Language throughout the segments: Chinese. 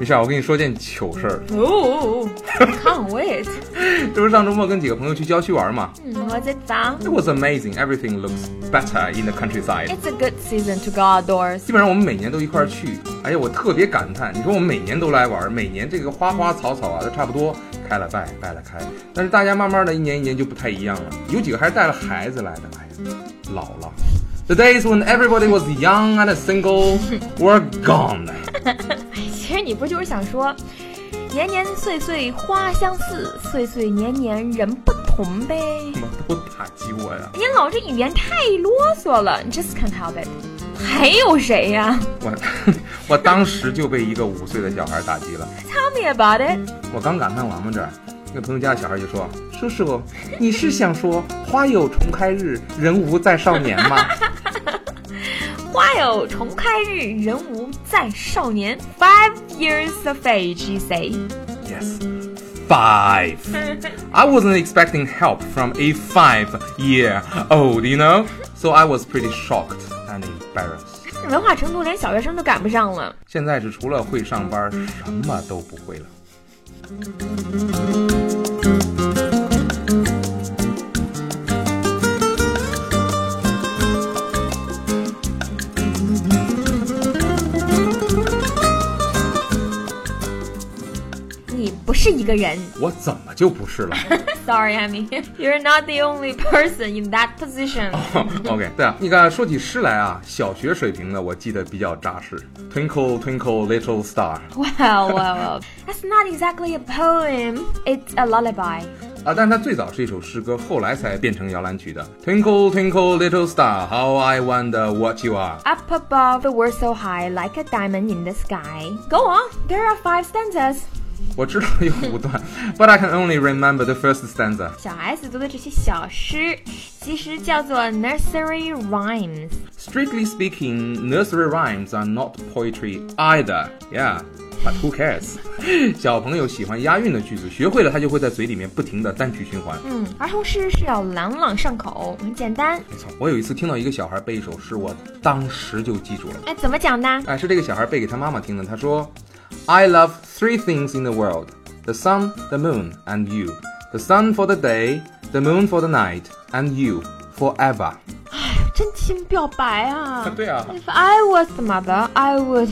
没事儿，我跟你说件糗事儿。哦，can't wait。这不是上周末跟几个朋友去郊区玩嘛嗯，What's it found? ？It was amazing. Everything looks better in the countryside. It's a good season to go outdoors. 基本上我们每年都一块儿去，而且我特别感叹，你说我们每年都来玩，每年这个花花草草啊都差不多，开了败，败了开，但是大家慢慢的一年一年就不太一样了，有几个还是带了孩子来的，哎呀，老了。The days when everybody was young and single were gone. 其实你不就是想说，年年岁岁花相似，岁岁年年人不同呗？怎么都打击我呀？你老这语言太啰嗦了，just can't help it。还有谁呀我我当时就被一个五岁的小孩打击了。？Tell me about it。我刚感叹完嘛，这儿那朋友家的小孩就说：“叔叔，你是想说花有重开日，人无再少年吗？” 花有重开日，人无再少年。Five years of age, you say? Yes, five. I wasn't expecting help from a five-year-old, you know. So I was pretty shocked and embarrassed. 文化程度连小学生都赶不上了。现在是除了会上班，什么都不会了。是一个人。我怎么就不是了 Sorry, Amy. You're not the only person in that position. ？OK，对啊，那个说起诗来啊，小学水平的我记得比较扎实。Twinkle twinkle little star。 Well, well, well. That's not exactly a poem. It's a lullaby. 啊，但是它最早是一首诗歌，后来才变成摇篮曲的。Twinkle twinkle little star, how I wonder what you are。 Up above, the world so high, like a diamond in the sky. Go on. There are five stanzas. 我知道有五段，but I can only remember the first stanza。小孩子读的这些小诗，其实叫做 nursery rhymes。Strictly speaking, nursery rhymes are not poetry either. Yeah. But who cares？小朋友喜欢押韵的句子，学会了他就会在嘴里面不停的单曲循环。嗯，儿童诗是要朗朗上口，很简单。没错，我有一次听到一个小孩背一首诗，我当时就记住了。哎，怎么讲的？哎，是这个小孩背给他妈妈听的。他说 ：“I love three things in the world: the sun, the moon, and you. The sun for the day, the moon for the night, and you forever。真情表白啊！对啊 If I was the mother, I would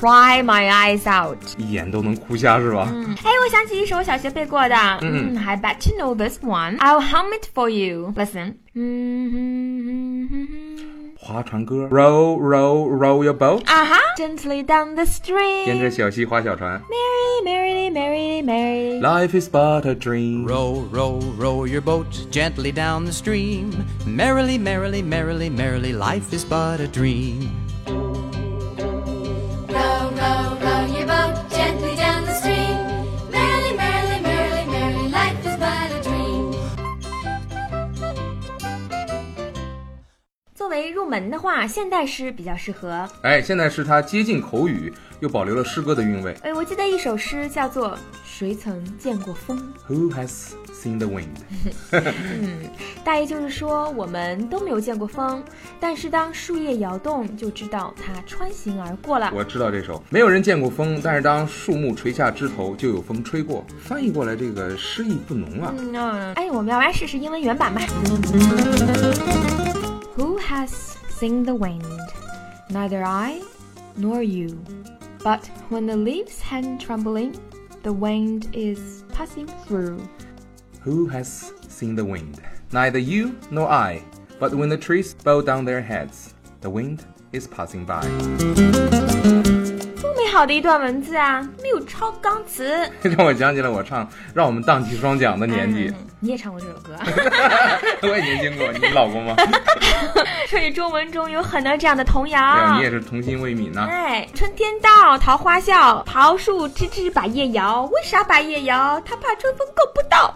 cry my eyes out. 一眼都能哭瞎是吧？嗯，哎，我想起一首我小学背过的，嗯，I bet you know this one. I'll hum it for you. Listen. 嗯 划船歌，row row row your boat，啊哈，Gently down the 沿着 stream. 小溪划小船。 Merrily, merrily, merrily, merrily. Life is but a dream。 Row, row, row your boat gently down the stream. Merrily, merrily, merrily, merrily, life is but a dream. 门的话，现代诗比较适合。哎，现在是它接近口语，又保留了诗歌的韵味。哎，我记得一首诗叫做《谁曾见过风》，Who has seen the wind？大意就是说我们都没有见过风，但是当树叶摇动，就知道它穿行而过了。我知道这首，没有人见过风，但是当树木垂下枝头，就有风吹过。翻译过来，这个诗意不浓啊。嗯，嗯哎，我们要来试试英文原版吧。Who has seen the wind? Neither I nor you. But when the leaves hang trembling, the wind is passing through. Who has seen the wind? Neither you nor I. But when the trees bow down their heads, the wind is passing by. 好的一段文字啊！没有抄钢词。让我想起了我唱《让我们荡起双桨》的年纪。嗯你也唱过这首歌。我也年轻过，你老公吗？所以中文中有很多这样的童谣你。也是童心未泯呐、哎，春天到，桃花笑，桃树枝枝把叶摇。为啥把叶摇？它怕春风够不到。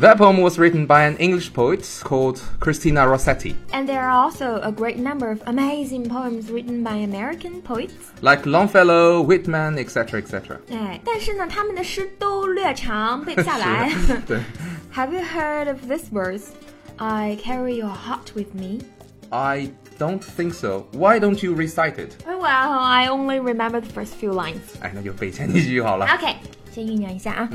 That poem was written by an English poet called Christina Rossetti. And there are also a great number of amazing poems written by American poets. Like Longfellow, Whitman, etc., etc. 哎，但是呢，他们的诗都略长，背不下来。对 Have you heard of this verse? I carry your heart with me. I don't think so. Why don't you recite it? Well, I only remember the first few lines. 哎，那就背前几句好了。 OK，先酝酿一下啊。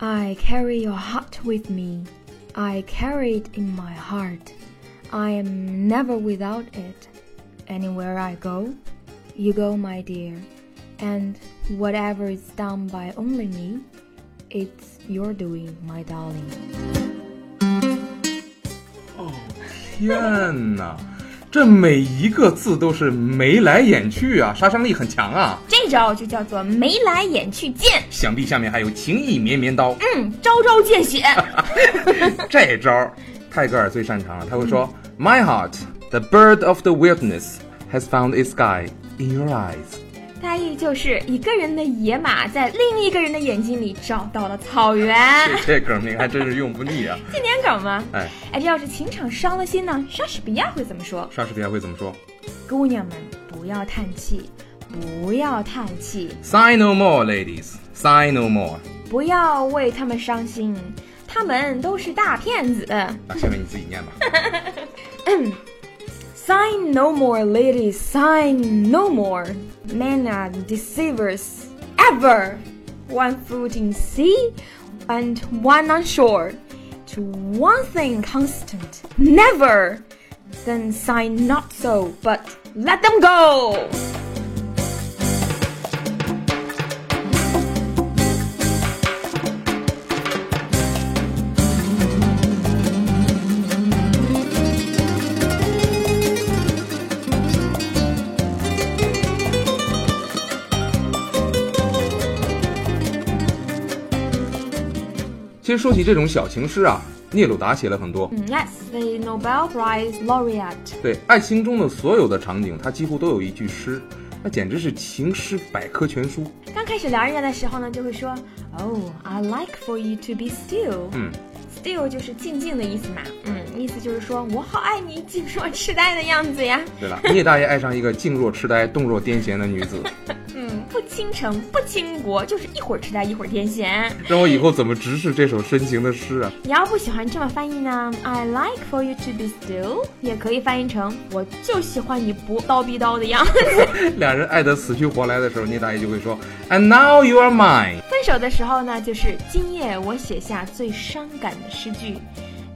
I carry your heart with me. I carry it in my heart. I am never without it. Anywhere I go, you go, my dear. And whatever is done by only me, it's your doing, my darling. Oh, 天哪，这每一个字都是眉来眼去啊，杀伤力很强啊！这招就叫做眉来眼去剑，想必下面还有情意绵绵刀。嗯，招招见血。这招泰戈尔最擅长了，他会说：“My heart, the bird of the wilderness, has found its sky in your eyes。大意就是一个人的野马在另一个人的眼睛里找到了草原。这这梗名还真是用不腻啊！经典梗吗？哎，哎，这要是情场伤了心呢，莎士比亚会怎么说？莎士比亚会怎么说姑娘们，不要叹气，不要叹气，？Sigh no more, ladies. Sigh no more. 不要为他们伤心，他们都是大骗子。啊，下面你自己念吧。Sign no more, ladies, sign no more. Men are deceivers ever. One foot in sea and one on shore. To one thing constant, never. Then sign not so, but let them go. 其实说起这种小情诗啊，聂鲁达写了很多。Yes, the Nobel Prize laureate. 对爱情中的所有的场景，他几乎都有一句诗，那简直是情诗百科全书。刚开始聊人家的时候呢，就会说，Oh, I like for you to be still. 嗯 Still 就是静静的意思嘛，嗯，意思就是说我好爱你，静若痴呆的样子呀，对了，聂大爷爱上一个静若痴呆、动若癫痫的女子，嗯，不倾城，不倾国，就是一会儿痴呆，一会儿癫痫。让我以后怎么直视这首深情的诗啊？你要不喜欢这么翻译呢？I like for you to be still，也可以翻译成我就喜欢你不叨逼叨的样子。两人爱得死去活来的时候，聂大爷就会说：“And now you are mine。分手的时候呢，就是今夜我写下最伤感的诗句。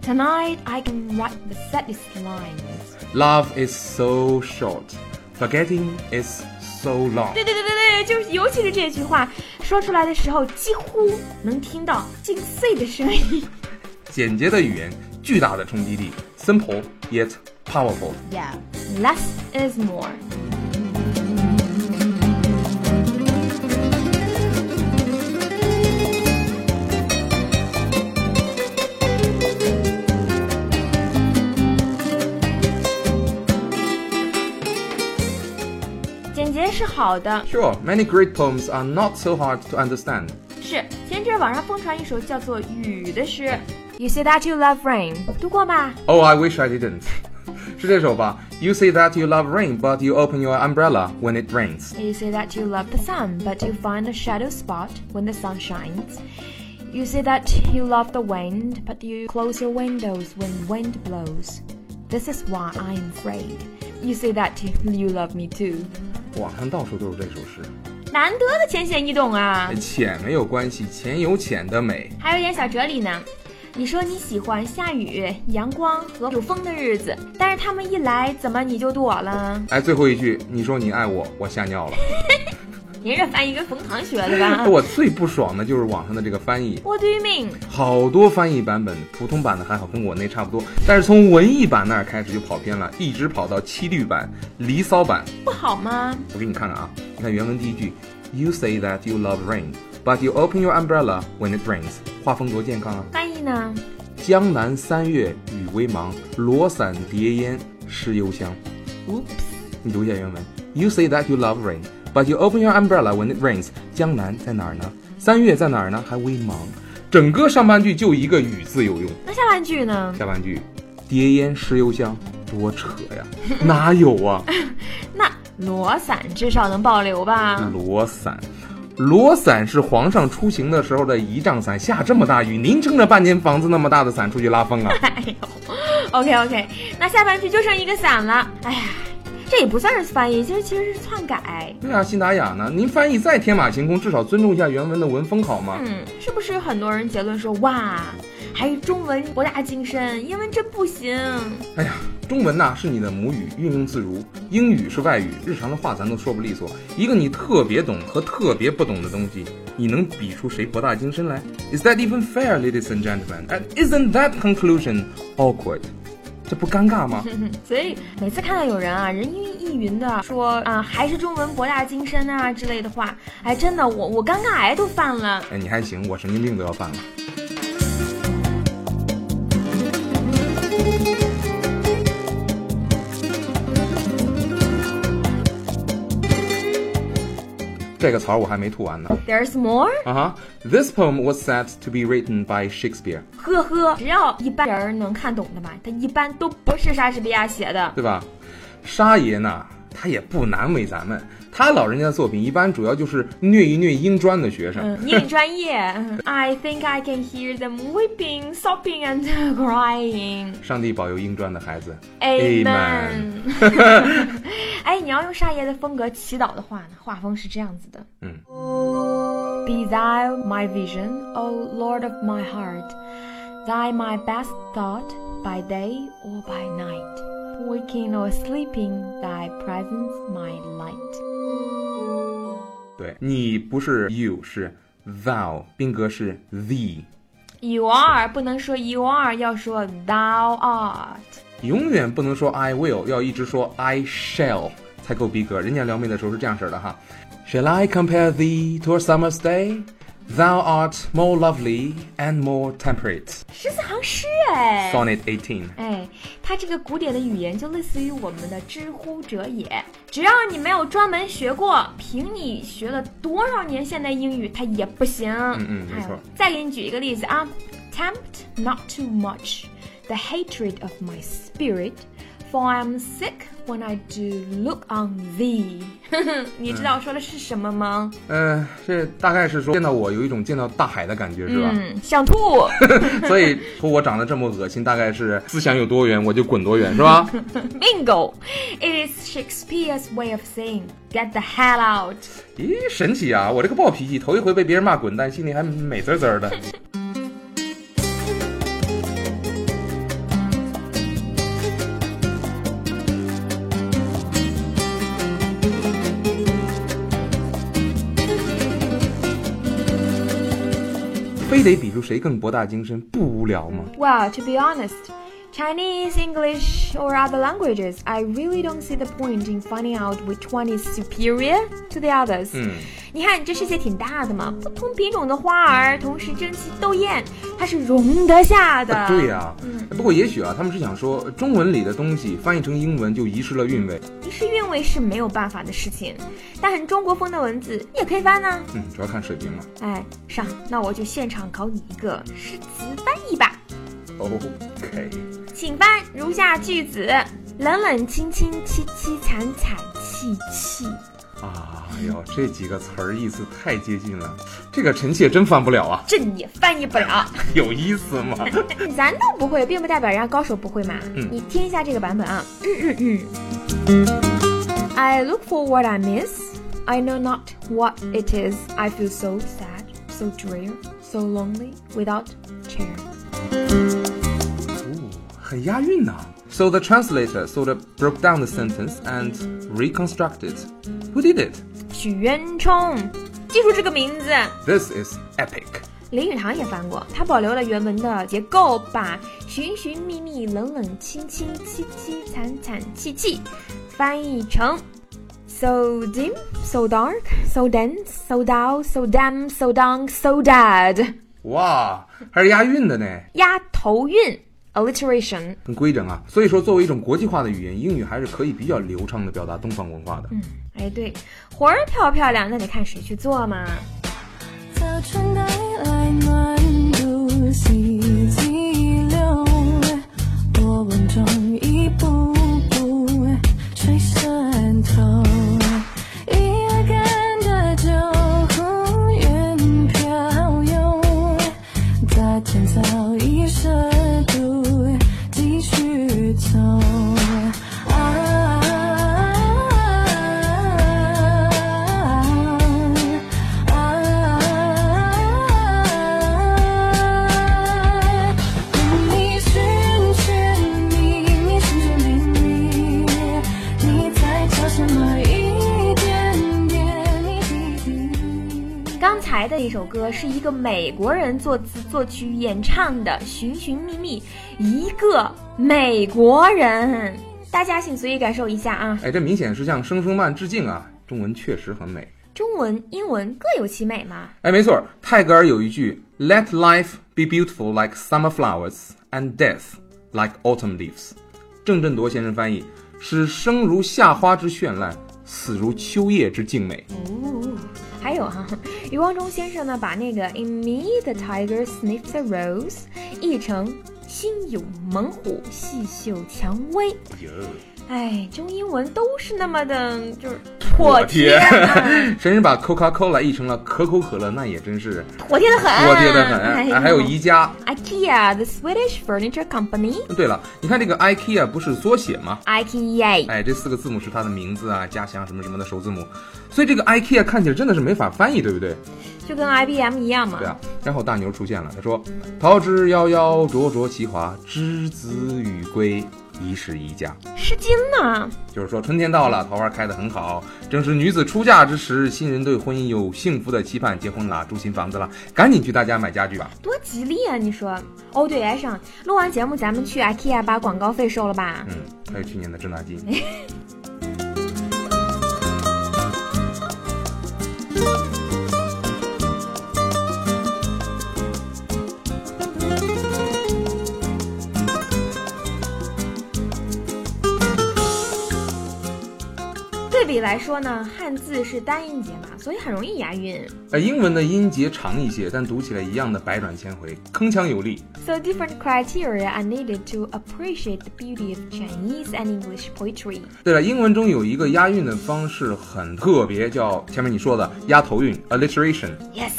Tonight I can write the saddest lines。Love is so short, forgetting is so long。对对对对对，就是尤其是这句话说出来的时候，几乎能听到镜碎的声音。简洁的语言，巨大的冲击力，simple yet powerful。Yeah, less is more。好的， Sure, many great poems are not so hard to understand. 是前阵儿网上疯传一首叫做《雨》的诗。You say that you love rain，读过吧？ Oh, I wish I didn't. 是这首吧？You say that you love rain, but you open your umbrella when it rains. You say that you love the sun, but you find a shadow spot when the sun shines. You say that you love the wind, but you close your windows when wind blows. This is why I'm afraid. You say that you love me too. 网上到处都是这首诗。难得的浅显易懂啊，浅没有关系，浅有浅的美。还有点小哲理呢。你说你喜欢下雨、阳光和有风的日子，但是他们一来，怎么你就躲了？哎，最后一句，你说你爱我，我吓尿了。您这翻译跟冯唐学的吧 我最不爽的就是网上的这个翻译，？What do you mean？好多翻译版本，普通版的还好，跟我那差不多，但是从文艺版那儿开始就跑偏了，一直跑到七律版、离骚版。不好吗？我给你看看啊，你看原文第一句，You say that you love rain, but you open your umbrella when it rains。画风多健康啊！翻译呢？江南三月雨微茫，罗伞叠烟湿幽香。Oops。你读一下原文。You say that you love rain, but you open your umbrella when it rains。江南在哪儿呢？三月在哪儿呢？还微茫。整个上半句就一个雨字有用，那下半句呢？下半句叠烟湿油香，多扯呀！哪有啊？那罗伞至少能保留吧？罗伞，罗伞是皇上出行的时候的仪仗伞。下这么大雨，您撑着半间房子那么大的伞出去拉风啊？哎呦，OK OK，那下半句就剩一个伞了。哎呀，这也不算是翻译，其实其实是篡改。对啊，辛达雅呢？您翻译再天马行空，至少尊重一下原文的文风好吗？嗯，是不是很多人结论说哇，还是中文博大精深，英文真不行？哎呀，中文呐是你的母语，运用自如；英语是外语，日常的话咱都说不利索。一个你特别懂和特别不懂的东西，你能比出谁博大精深来？Is that even fair, ladies and gentlemen? And isn't that conclusion awkward? 这不尴尬吗？所以每次看到有人啊人云亦云的说啊还是中文博大精深啊之类的话，哎，真的我我尴尬癌都犯了。哎，你还行，我神经病都要犯了。这个槽我还没吐完呢。There's more？啊哈，This poem was said to be written by Shakespeare，呵呵，只要一般人能看懂的吧，它一般都不是莎士比亚写的。对吧？沙爷呢，他也不难为咱们，他老人家的作品一般主要就是虐一虐英专的学生。嗯，你很专业。I think I can hear them weeping, sobbing, and crying. 上帝保佑英专的孩子 Amen。哎，你要用沙爷的风格祈祷的话呢，画风是这样子的。嗯。Be thou my vision, O Lord of my heart, thy my best thought by day or by night, waking or sleeping, thy presence my light. 对你不是 you 是 thou，宾格是 the， You are 不能说 you are，要说 thou art。永远不能说 I will，要一直说 I shall 才够逼格。人家撩妹的时候是这样式儿的哈。Shall I compare thee to a summer's day? Thou art more lovely and more temperate. 十四行诗哎。 Sonnet 18。哎，它这个古典的语言就类似于我们的知乎者也，只要你没有专门学过，凭你学了多少年现代英语，它也不行。嗯嗯没错再给你举一个例子啊，tempt not too much the hatred of my spirit。 For I'm sick when I do look on thee。你知道我说的是什么吗？呃，这大概是说见到我有一种见到大海的感觉，是吧？嗯，想吐。所以说我长得这么恶心，大概是思想有多远我就滚多远，是吧？Bingo! It is Shakespeare's way of saying "get the hell out." 咦，神奇啊！我这个暴脾气，头一回被别人骂滚蛋，心里还美滋滋的。非得比出谁更博大精深，不无聊吗？Well, to be honest, Chinese, English, or other languages, I really don't see the point in finding out which one is superior to the others. 嗯，你看这世界挺大的嘛，不同品种的花儿同时争奇斗艳，它是容得下的。对呀、不过也许啊，他们是想说中文里的东西翻译成英文就遗失了韵味。遗失韵味是没有办法的事情，但很中国风的文字也可以翻呢、嗯，主要看水平了。哎，上，那我就现场考你一个诗词翻译吧。OK，请翻如下句子：冷冷清清，凄凄惨惨，戚戚。啊，哎呦，这几个词儿意思太接近了，这个臣妾真翻不了啊，这你也翻译不了，有意思吗？咱都不会，并不代表人家高手不会嘛。嗯你听一下这个版本啊。嗯嗯嗯。I look for what I miss. I know not what it is. I feel so sad, so drear, so lonely, without chair. 哦，很押韵呐、So the translator sort of broke down the sentence and reconstructed. Who did it? 许渊冲，记住这个名字。 This is epic. 林语堂也翻过，他保留了原文的结构，把寻寻觅觅、冷冷清清、凄凄惨惨戚戚翻译成 so dim, so dark, so dense, so dull, so damn, so down, so dead。哇，还是押韵的呢，押头韵 alliteration。很规整啊。所以说，作为一种国际化的语言，英语还是可以比较流畅的表达东方文化的。嗯哎，对，活儿漂不漂亮，那得看谁去做嘛。So 春带来暖度，美国人作词作曲演唱的《寻寻觅觅》，一个美国人，大家请随意感受一下啊。哎，这明显是向声声慢致敬啊！中文确实很美。中文、英文各有其美嘛。哎，没错，泰戈尔有一句 “Let life be beautiful like summer flowers and death like autumn leaves”，郑振铎先生翻译是“生如夏花之绚烂，死如秋叶之静美哦，还有哈、余光中先生呢，把那个 "In me the tiger sniff the rose" 译成“心有猛虎，细嗅蔷薇”。哎，中英文都是那么的，就是妥帖啊，甚至把 Coca-Cola 译成了可口可乐，那也真是妥帖的很，妥帖的很。还有宜家。IKEA the Swedish furniture company 对了，你看这个 IKEA 不是缩写吗？IKEA 哎，这四个字母是它的名字啊、家乡什么什么的首字母，所以这个 IKEA 看起来真的是没法翻译，对不对？就跟 IBM 一样嘛。对啊。然后大牛出现了，他说：“桃之夭夭，灼灼其华，之子与归，宜室宜家。诗经呢？”就是说春天到了，桃花开得很好，正是女子出嫁之时，新人对婚姻有幸福的期盼，结婚了，住新房子了，赶紧去大家买家具吧。多吉利啊！你说？哦，对，爱上，录完节目咱们去 IKEA 把广告费收了吧？嗯，还有去年的滞纳金。来说呢，汉字是单音节嘛，所以很容易押韵。而英文的音节长一些，但读起来一样的百转千回，铿锵有力。 So different criteria are needed to appreciate the beauty of Chinese and English poetry. 对了，英文中有一个押韵的方式很特别，叫前面你说的押头韵 （alliteration）。 Yes.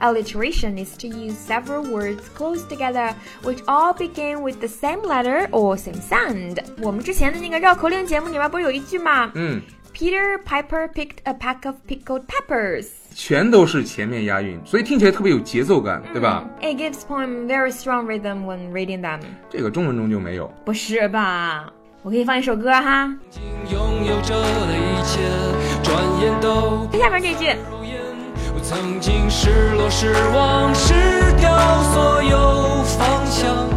Alliteration is to use several words close together, which all begin with the same letter or same sound. 我们之前的那个绕口令节目里面不是有一句吗？嗯， Peter Piper picked a pack of pickled peppers. 全都是前面押韵，所以听起来特别有节奏感，对吧？It gives poem very strong rhythm when reading them. 这个中文中就没有。不是吧？我给你放一首歌哈，拥有着的一切，转眼都看下面这句。如烟。我曾经失落、失望、失掉所有方向。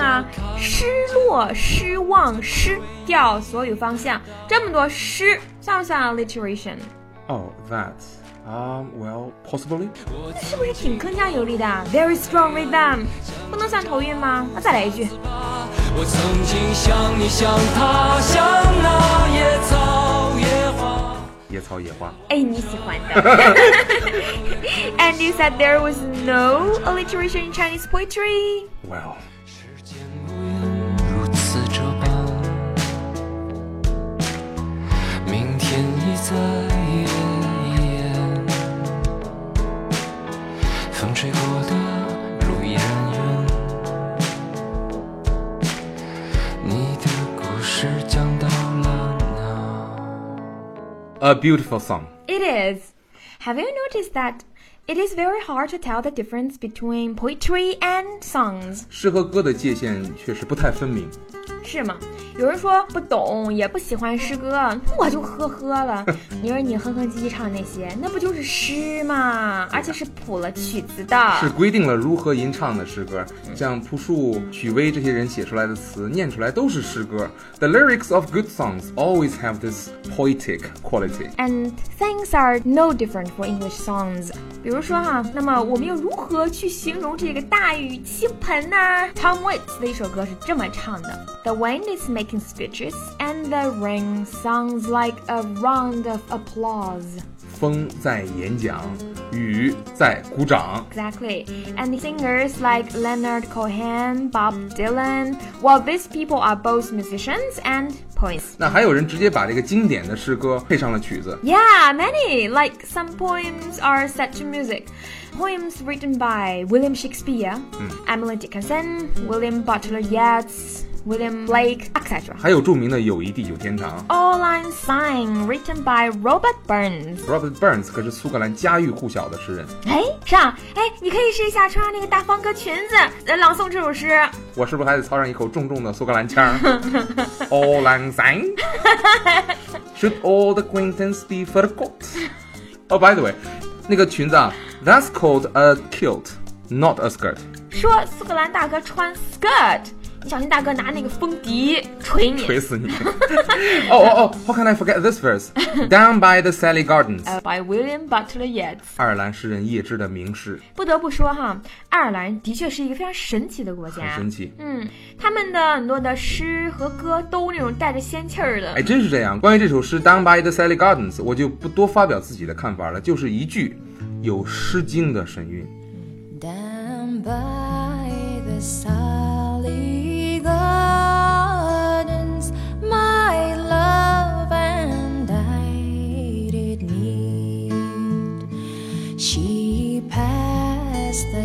啊，失落、失望、失掉所有方向，这么多失，算不算 alliteration？Oh, that. Um, well, possibly. 是不是挺铿锵有力的？Very strong rhythm，不能算头韵吗？那再来一句。我曾经像你，像他，像那野草野花。野草野花。哎，你喜欢的。And you said there was no alliteration in Chinese poetry. Well. 在风吹过的路依然远。你的故事讲到了哪？A beautiful song. It is. Have you noticed that it is very hard to tell the difference between poetry and songs? 诗和歌的界限确实不太分明。是吗？有人说不懂，也不喜欢诗歌，我就呵呵了。你说你哼哼唧唧唱那些，那不就是诗吗？而且是谱了曲子的。是规定了如何吟唱的诗歌，像朴树、许巍这些人写出来的词，念出来都是诗歌。The lyrics of good songs always have this poetic quality. And things are no different for English songs. 比如说哈，那么我们又如何去形容这个大雨倾盆呢、Tom Waits 的一首歌是这么唱的 ：The wind is making speeches, and the rain sounds like a round of applause. 风在演讲，雨在鼓掌。 Exactly. And singers like Leonard Cohen, Bob Dylan, well, these people are both musicians and poets. 那还有人直接把这个经典的诗歌配上了曲子。 Yeah, many. Like some poems are set to music. Poems written by William Shakespeare, Emily Dickinson, William Butler Yeats, William Blake, etc. 还有着名的《友谊地久天长 All Line Sign, written by Robert Burns.》 ，Robert Burns 可是苏格兰家喻户晓的诗人。哎，上，哎，你可以试一下穿上那个大方格裙子，呃，朗诵这首诗。我是不是还得操上一口重重的苏格兰腔儿？All lang syne, should all the acquaintance be forgot? Oh, by the way，那个裙子啊，That's called a kilt, not a skirt. 说苏格兰大哥穿 skirt， 你小心大哥拿那个风笛捶你。锤死你！哦哦哦，How can I forget this verse? Down by the Sally Gardens，呃、by William Butler Yeats。爱尔兰诗人叶芝的名诗，不得不说哈，爱尔兰的确是一个非常神奇的国家。很神奇。嗯，他们的很多的诗和歌都那种带着仙气儿的。哎，真是这样。关于这首诗《Down by the Sally Gardens》，我就不多发表自己的看法了，就是一句有《诗经》的神韵。Down by the Sally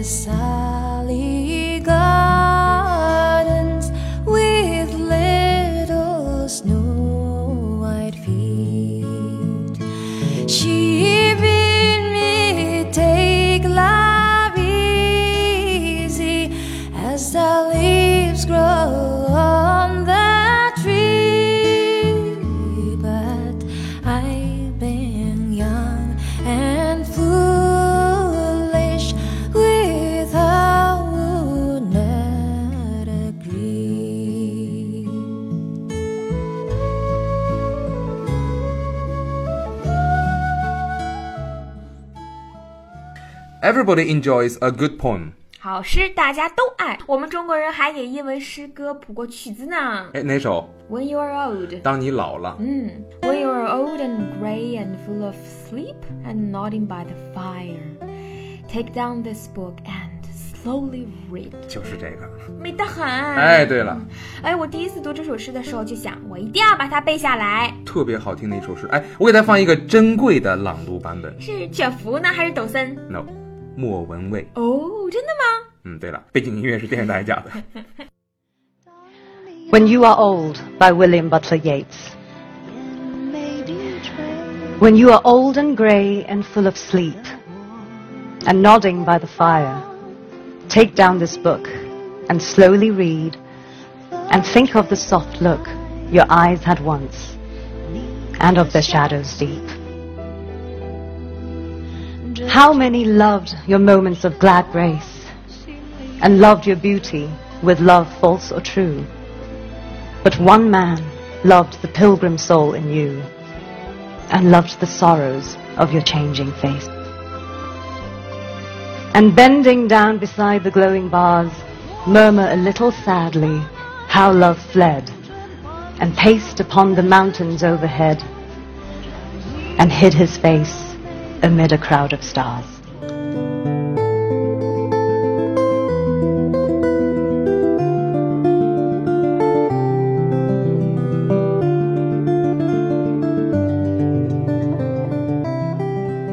passed Everybody enjoys a good poem。好诗大家都爱，我们中国人还给因为诗歌谱过曲子呢。哎，哪首？When you are old，当你老了。嗯，When you are old and gray and full of sleep and nodding by the fire, take down this book and slowly read。就是这个。美得很。哎，对了，哎，我第一次读这首诗的时候就想，我一定要把它背下来。特别好听的一首诗。哎，我给大家放一个珍贵的朗读版本。是卷福呢，还是抖森？No，莫文蔚。哦，真的吗？嗯，对了，背景音乐是电视台加的。 When You Are Old by William Butler Yeats. When you are old and grey and full of sleep, and nodding by the fire, take down this book and slowly read, and think of the soft look your eyes had once, and of the shadows deep. How many loved your moments of glad grace, and loved your beauty with love false or true? But one man loved the pilgrim soul in you, and loved the sorrows of your changing face. And bending down beside the glowing bars, murmur a little sadly how love fled, and paced upon the mountains overhead, and hid his face amid a crowd of stars.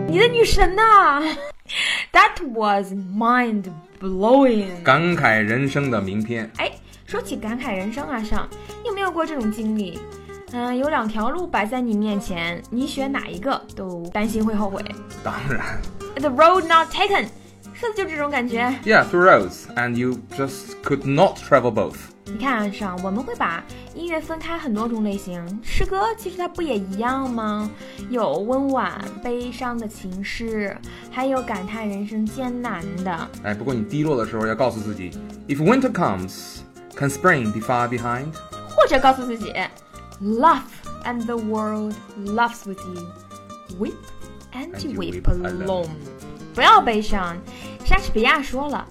你的女神呐、That was mind blowing。感慨人生的名篇。哎，说起感慨人生啊，上，你有没有过这种经历？ 嗯、有两条路摆在你面前，你选哪一个都担心会后悔。当然 The road not taken，说的就这种感觉。，Yeah, two roads, and you just could not travel both. 你看上，我们会把音乐分开很多种类型，诗歌其实它不也一样吗？有温婉悲伤的情诗，还有感叹人生艰难的。哎，不过你低落的时候要告诉自己，If winter comes, can spring be far behind？或者告诉自己 ，Love and the world loves with you, weep and And you you weep weep alone alone。不要悲伤，莎士比亚说了，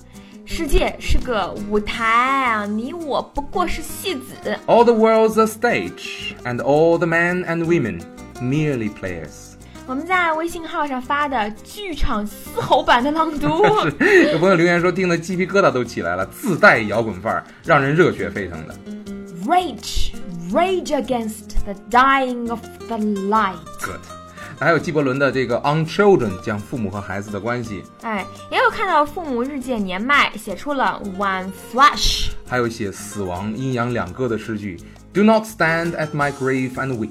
世界是个舞台啊，你我不过是戏子。 All the world's a stage, and all the men and women merely players. 我们在微信号上发的剧场嘶吼版的朗读。有朋友留言说听得鸡皮疙瘩都起来了，自带摇滚范儿，让人热血沸腾的。 Rage, rage against the dying of the light。Good。还有纪伯伦的这个《On Children》，讲父母和孩子的关系，哎，也有看到父母日渐年迈，写出了 One Flash。还有写死亡、阴阳两隔的诗句，Do not stand at my grave and weep。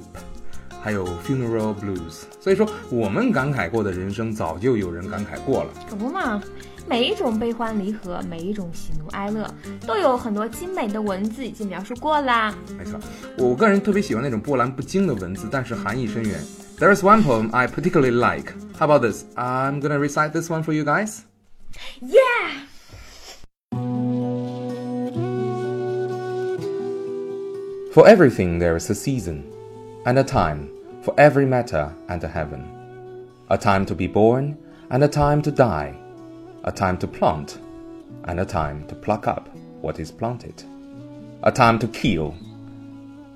还有 Funeral Blues。所以说，我们感慨过的人生，早就有人感慨过了。可不嘛，每一种悲欢离合，每一种喜怒哀乐，都有很多精美的文字已经描述过啦。没错，我个人特别喜欢那种波澜不惊的文字，但是含义深远。There's one poem I particularly like. How about this? I'm gonna recite this one for you guys. Yeah. For everything there is a season, and a time for every matter under heaven. A time to be born, and a time to die. a time to plant, and a time to pluck up what is planted. A time to kill,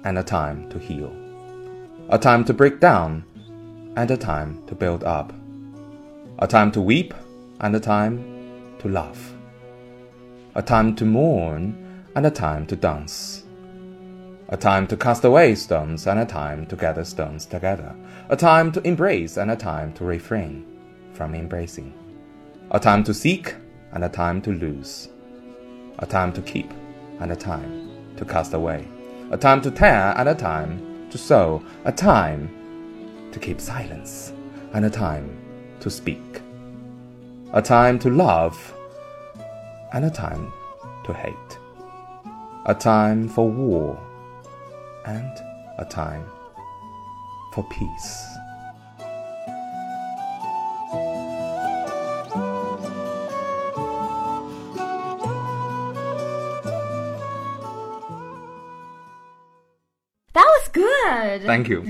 and a time to heal. A time to break down, and a time to build up. A time to weep, and a time to laugh. A time to mourn, and a time to dance. A time to cast away stones and a time to gather stones together. A time to embrace and a time to refrain from embracing. A time to seek and a time to lose. A time to keep and a time to cast away. A time to tear and a time to sow. A time to keep silence and a time to speak. A time to love and a time to hate. A time for war and a time for peace. Good。Thank you，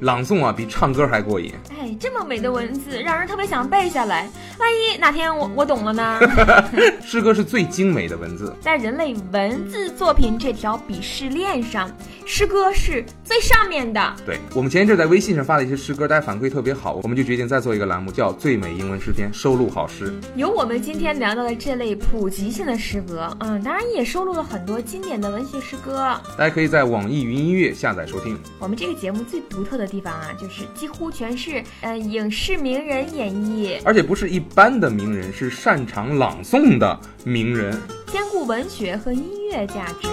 朗诵啊比唱歌还过瘾。这么美的文字，让人特别想背下来。万一哪天我我懂了呢？诗歌是最精美的文字，在人类文字作品这条鄙视链上，诗歌是最上面的。对我们前一阵在微信上发了一些诗歌，大家反馈特别好，我们就决定再做一个栏目，叫“最美英文诗篇”，收录好诗。有我们今天聊到的这类普及性的诗歌，嗯，当然也收录了很多经典的文学诗歌。大家可以在网易云音乐下载收听。我们这个节目最独特的地方啊，就是几乎全是呃影视名人演绎，而且不是一般的名人，是擅长朗诵的名人。兼顾文学和音乐价值。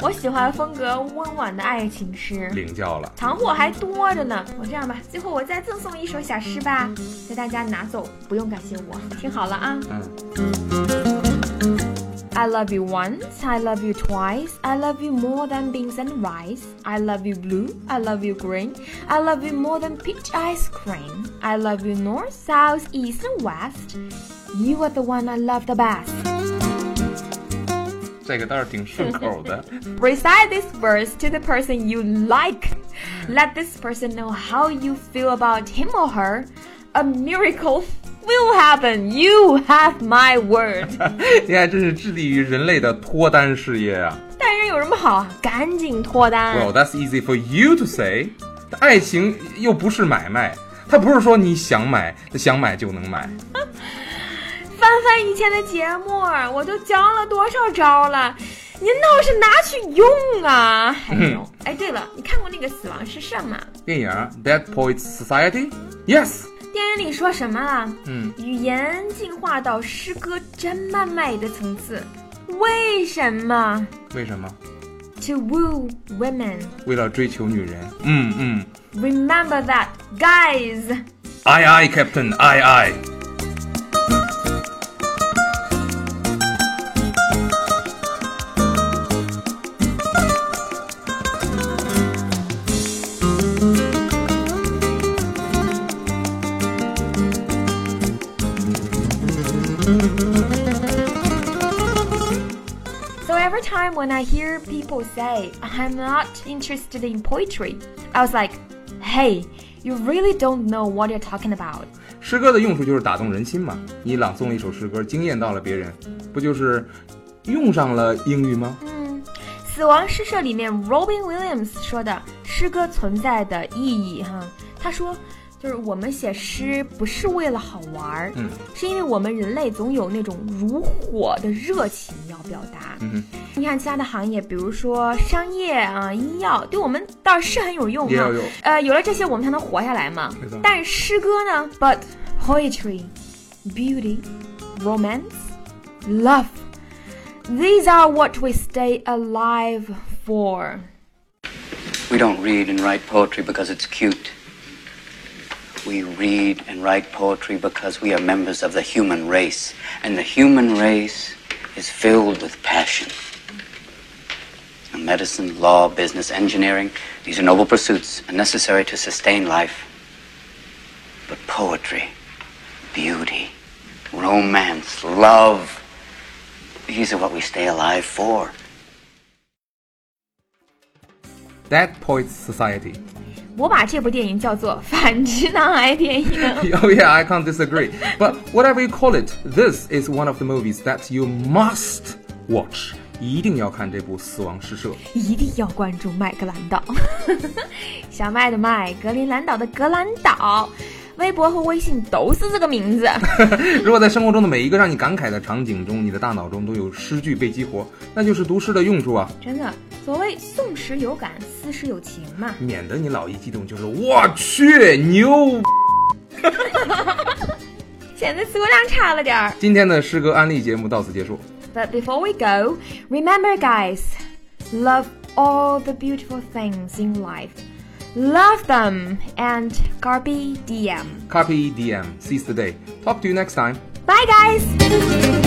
我喜欢风格温婉的爱情诗，领教了，藏货还多着呢。我这样吧，最后我再赠送一首小诗吧，给大家拿走，不用感谢我。听好了啊。嗯。I love you once, I love you twice, I love you more than beans and rice. I love you blue, I love you green, I love you more than peach ice cream. I love you north, south, east, and west. You are the one I love the best. 这个倒是挺顺口的。 Recite this verse to the person you like. Let this person know how you feel about him or her. A miracle will happen. You have my word. 你看，这是致力于人类的脱单事业啊。单人有什么好啊？赶紧脱单。 Well, that's easy for you to say. 爱情又不是买卖，它不是说你想买想买就能买。翻翻以前的节目，我都教了多少招了，您倒是拿去用啊！哎呦，哎，对了，你看过那个《死亡诗圣》吗？电影《Dead Poets Society》？Yes。 电影里说什么了？嗯，语言进化到诗歌真慢美的层次。为什么为什么？？To woo women. 为了追求女人。嗯嗯。Remember that, guys. Aye aye, Captain. Aye aye. time when I hear people say, I'm not interested in poetry, I was like, hey, you really don't know what you're talking about. 诗歌的用处就是打动人心嘛。你朗诵一首诗歌，惊艳到了别人，不就是 用上了英语吗？死亡诗社里面，Robin Williams 说的诗歌存在的意义哈，他说。 就是我们写诗不是为了好玩儿，嗯，是因为我们人类总有那种如火的热情要表达。嗯哼，你看其他的行业，比如说商业啊、医药，对我们倒是很有用哈也要用。呃，有了这些，我们才能活下来嘛没错。但是诗歌呢？But poetry, beauty, romance, love, these are what we stay alive for. We don't read and write poetry because it's cute. We read and write poetry because we are members of the human race, and the human race is filled with passion. Now, medicine, law, business, engineering, these are noble pursuits and necessary to sustain life. But poetry, beauty, romance, love, these are what we stay alive for. Dead Poets Society 我把这部电影叫做反直男癌电影。Oh yeah, I can't disagree. But whatever you call it, this is one of the movies that you must watch. 一定要看这部《死亡诗社》。一定要关注麦格兰岛，小麦的麦，格林兰岛的格兰岛，微博和微信都是这个名字。如果在生活中的每一个让你感慨的场景中，你的大脑中都有诗句被激活，那就是读诗的用处啊！真的，所谓宋时有感，思时有情嘛。免得你老一激动就是我去牛。现在词汇量差了点儿。今天的诗歌安利节目到此结束。But before we go, remember, guys, love all the beautiful things in life. Love them and carpe diem. Carpe diem, seize the day. Talk to you next time. Bye, guys.